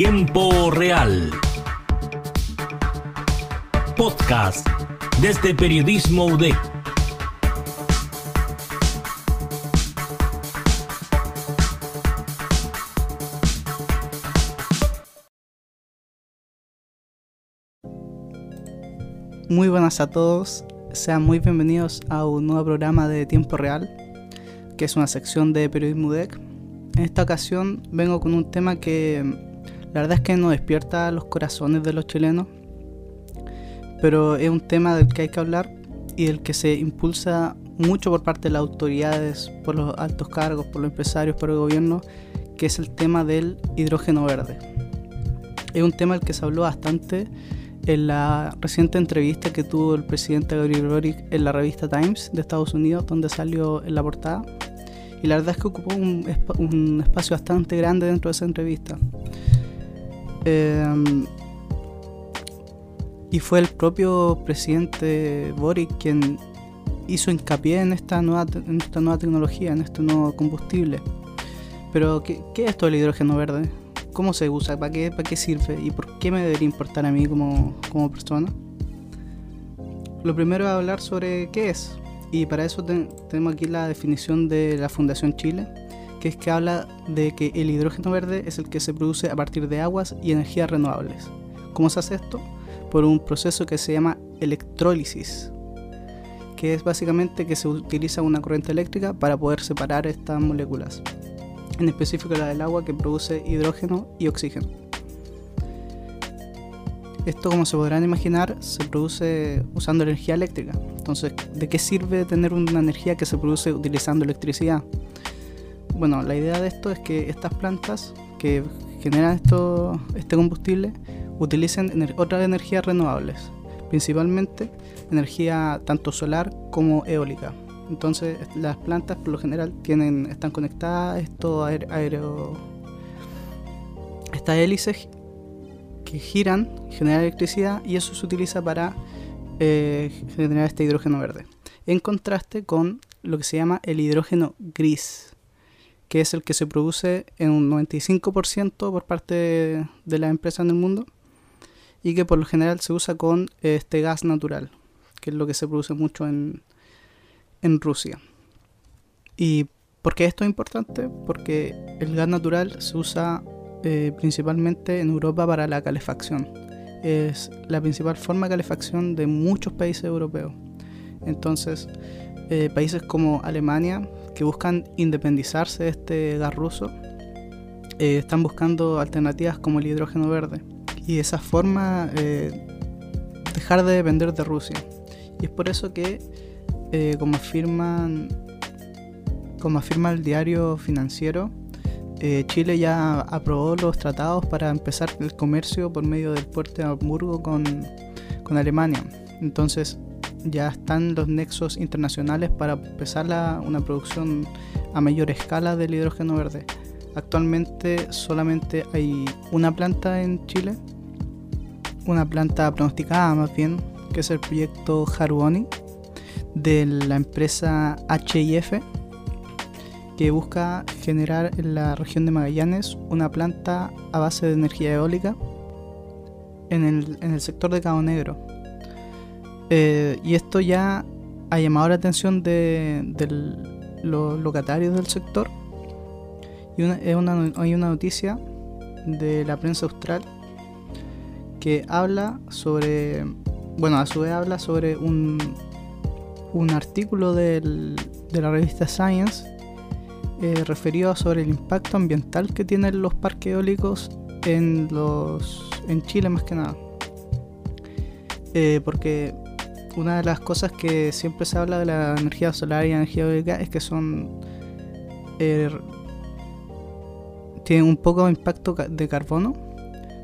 Tiempo Real. Podcast desde Periodismo UDEC. Muy buenas a todos, sean muy bienvenidos a un nuevo programa de Tiempo Real, que es una sección de Periodismo UDEC. En esta ocasión vengo con un tema que la verdad es que no despierta los corazones de los chilenos, pero es un tema del que hay que hablar y del que se impulsa mucho por parte de las autoridades, por los altos cargos, por los empresarios, por el gobierno, que es el tema del hidrógeno verde. Es un tema del que se habló bastante en la reciente entrevista que tuvo el presidente Gabriel Boric en la revista Times de Estados Unidos, donde salió en la portada. Y la verdad es que ocupó un, un espacio bastante grande dentro de esa entrevista. Eh, y fue el propio presidente Boric quien hizo hincapié en esta nueva, en tecnología, en este nuevo combustible. Pero, ¿qué, ¿qué, es esto del hidrógeno verde? ¿Cómo se usa? ¿Para qué, ¿Para qué sirve? ¿Y por qué me debería importar a mí como, como persona? Lo primero es hablar sobre qué es. Y para eso ten, tenemos aquí la definición de la Fundación Chile, que es que habla de que el hidrógeno verde es el que se produce a partir de aguas y energías renovables. ¿Cómo se hace esto? Por un proceso que se llama electrólisis, que es básicamente que se utiliza una corriente eléctrica para poder separar estas moléculas, en específico la del agua que produce hidrógeno y oxígeno. Esto, como se podrán imaginar, se produce usando energía eléctrica. Entonces, ¿de qué sirve tener una energía que se produce utilizando electricidad? Bueno, la idea de esto es que estas plantas que generan esto, este combustible utilicen otras energías renovables, principalmente energía tanto solar como eólica. Entonces las plantas por lo general tienen, están conectadas esto aéreo, estas hélices que giran, generan electricidad y eso se utiliza para eh, generar este hidrógeno verde. En contraste con lo que se llama el hidrógeno gris, que es el que se produce en un 95% por parte de, las empresas en el mundo y que por lo general se usa con este gas natural, que es lo que se produce mucho en, en Rusia. ¿Y por qué esto es importante? Porque el gas natural se usa eh, principalmente en Europa para la calefacción. Es la principal forma de calefacción de muchos países europeos. Entonces, eh, países como Alemania, que buscan independizarse de este gas ruso, eh, están buscando alternativas como el hidrógeno verde. Y de esa forma eh, dejar de depender de Rusia. Y es por eso que, eh, como, afirman, como afirma el diario financiero, eh, Chile ya aprobó los tratados para empezar el comercio por medio del puerto de Hamburgo con, con Alemania. Entonces, ya están los nexos internacionales para empezar la, una producción a mayor escala del hidrógeno verde. Actualmente solamente hay una planta en Chile, una planta pronosticada más bien, que es el proyecto Haruoni de la empresa HIF, que busca generar en la región de Magallanes una planta a base de energía eólica en el sector de Cabo Negro eh, y esto ya ha llamado la atención de, de los locatarios del sector. Y una, es una, hay una noticia de la prensa austral que habla sobre, bueno, a su vez habla sobre un, un artículo de la revista Science eh, referido sobre el impacto ambiental que tienen los parques eólicos en, los, en Chile más que nada. Eh, porque una de las cosas que siempre se habla de la energía solar y la energía eólica es que son eh, tienen un poco de impacto de carbono,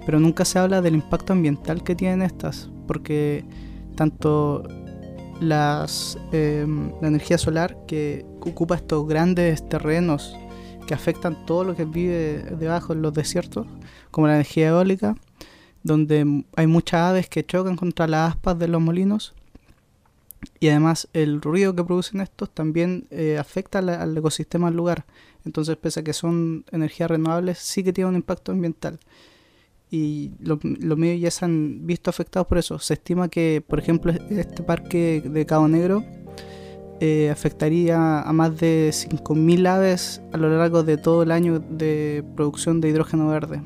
pero nunca se habla del impacto ambiental que tienen estas, porque tanto eh, la energía solar que ocupa estos grandes terrenos que afectan todo lo que vive debajo en los desiertos, como la energía eólica, donde hay muchas aves que chocan contra las aspas de los molinos, y además el ruido que producen estos también eh, afecta al, al, ecosistema del lugar. Entonces, pese a que son energías renovables, sí que tiene un impacto ambiental. y los medios ya se han visto afectados por eso. Se estima que, por ejemplo, este parque de Cabo Negro eh, afectaría a más de 5.000 aves a lo largo de todo el año de producción de hidrógeno verde.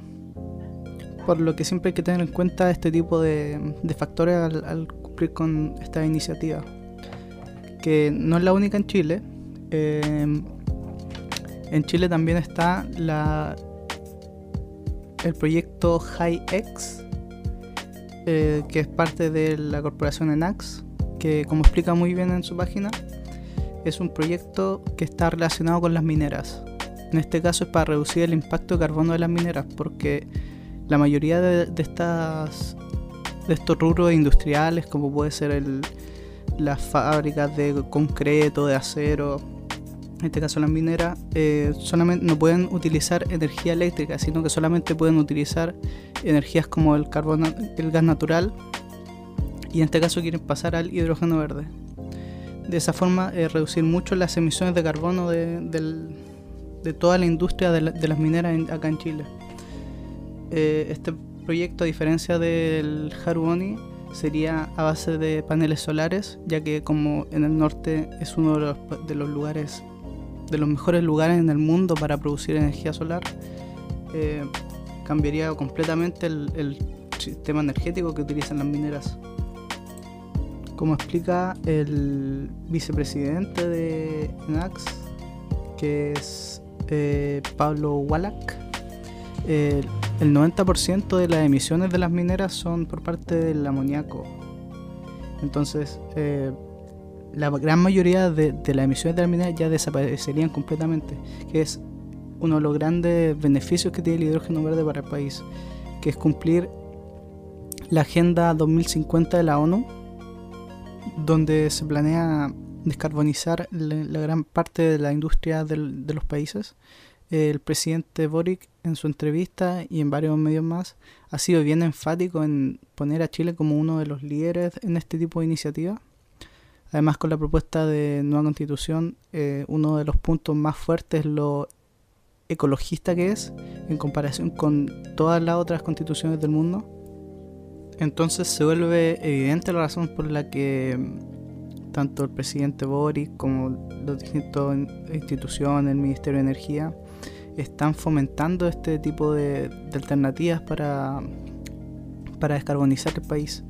Por lo que siempre hay que tener en cuenta este tipo de, factores al, con esta iniciativa, que no es la única en Chile. Eh, en Chile también está la, el proyecto HiX, eh, que es parte de la corporación ENAX, que como explica muy bien en su página, es un proyecto que está relacionado con las mineras. En este caso es para reducir el impacto de carbono de las mineras, porque la mayoría de, estas de estos rubros industriales, como puede ser las fábricas de concreto, de acero, en este caso las mineras, eh, solamente no pueden utilizar energía eléctrica, sino que solamente pueden utilizar energías como el carbón, el gas natural, y en este caso quieren pasar al hidrógeno verde. De esa forma, eh, reducir mucho las emisiones de carbono de, toda la industria de, las mineras acá en Chile. Eh, este proyecto, a diferencia del Haruboni, sería a base de paneles solares, ya que como en el norte es uno de los lugares de los mejores lugares en el mundo para producir energía solar, eh, cambiaría completamente el, sistema energético que utilizan las mineras. Como explica el vicepresidente de NAX, que es eh, Pablo Wallach, el 90% de las emisiones de las mineras son por parte del amoníaco. Entonces, eh, la gran mayoría de, las emisiones de la minería ya desaparecerían completamente, que es uno de los grandes beneficios que tiene el hidrógeno verde para el país, que es cumplir la Agenda 2050 de la ONU, donde se planea descarbonizar la, gran parte de la industria de los países. El presidente Boric en su entrevista y en varios medios más ha sido bien enfático en poner a Chile como uno de los líderes en este tipo de iniciativas Además, con la propuesta de nueva constitución, eh, uno de los puntos más fuertes es lo ecologista que es en comparación con todas las otras constituciones del mundo. Entonces se vuelve evidente la razón por la que mm, tanto el presidente Boris como las distintas instituciones, el Ministerio de Energía, están fomentando este tipo de, alternativas para, para descarbonizar el país.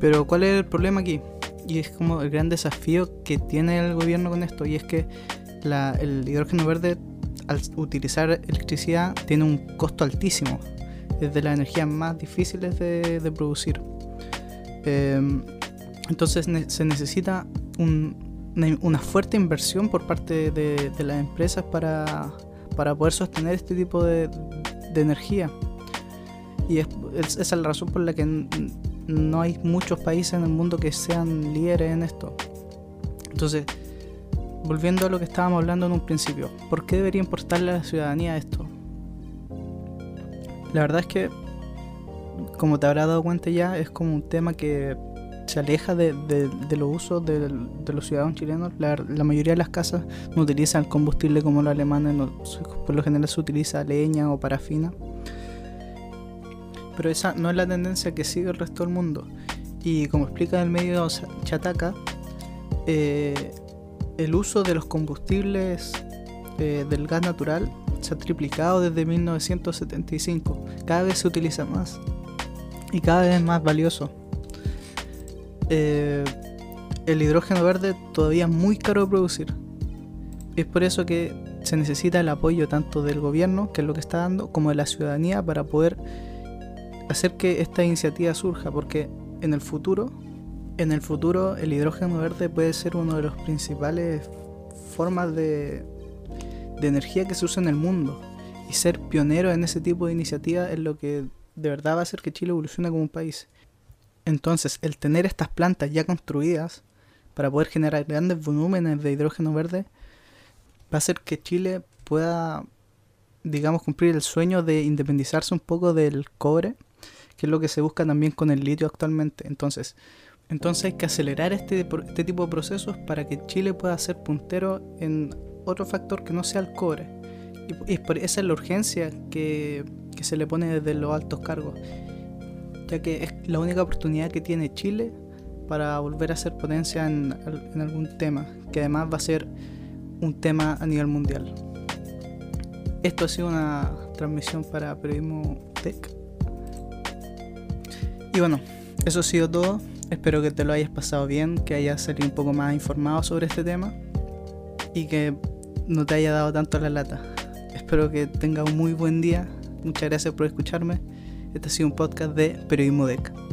Pero ¿cuál es el problema aquí? Y es como el gran desafío que tiene el gobierno con esto, y es que el hidrógeno verde al utilizar electricidad tiene un costo altísimo. Es de las energías más difíciles de, producir. Em, entonces se necesita una, fuerte inversión por parte de, las empresas para, poder sostener este tipo de, energía. Y es, esa es la razón por la que no hay muchos países en el mundo que sean líderes en esto. Entonces, volviendo a lo que estábamos hablando en un principio, ¿por qué debería importarle a la ciudadanía esto? La verdad es que, como te habrás dado cuenta ya, es como un tema que se aleja de, los usos de, los ciudadanos chilenos. La, mayoría de las casas no utilizan combustible como los alemanes, por lo general se utiliza leña o parafina pero esa no es la tendencia que sigue el resto del mundo. Y como explica el medio Chataca, eh, el uso de los combustibles eh, del gas natural se ha triplicado desde 1975. Cada vez se utiliza más y cada vez es más valioso. Eh, el hidrógeno verde todavía es muy caro de producir. Es por eso que se necesita el apoyo tanto del gobierno, que es lo que está dando, como de la ciudadanía para poder hacer que esta iniciativa surja, porque en el futuro, en el futuro el hidrógeno verde puede ser uno de los principales formas de, de energía que se usa en el mundo. Y ser pionero en ese tipo de iniciativa es lo que de verdad va a hacer que Chile evolucione como un país. Entonces, el tener estas plantas ya construidas para poder generar grandes volúmenes de hidrógeno verde va a hacer que Chile pueda, digamos, cumplir el sueño de independizarse un poco del cobre que es lo que se busca también con el litio actualmente. Entonces, entonces hay que acelerar este, este tipo de procesos para que Chile pueda ser puntero en otro factor que no sea el cobre, Y, esa es la urgencia que se le pone desde los altos cargos, ya que es la única oportunidad que tiene Chile para volver a ser potencia en, en algún tema, que además va a ser un tema a nivel mundial. Esto ha sido una transmisión para Periodismo Tech. Y bueno, eso ha sido todo. Espero que te lo hayas pasado bien, que hayas salido un poco más informado sobre este tema y que no te haya dado tanto la lata. Espero que tengas un muy buen día. Muchas gracias por escucharme. Este ha sido un podcast de Periodismo DEC.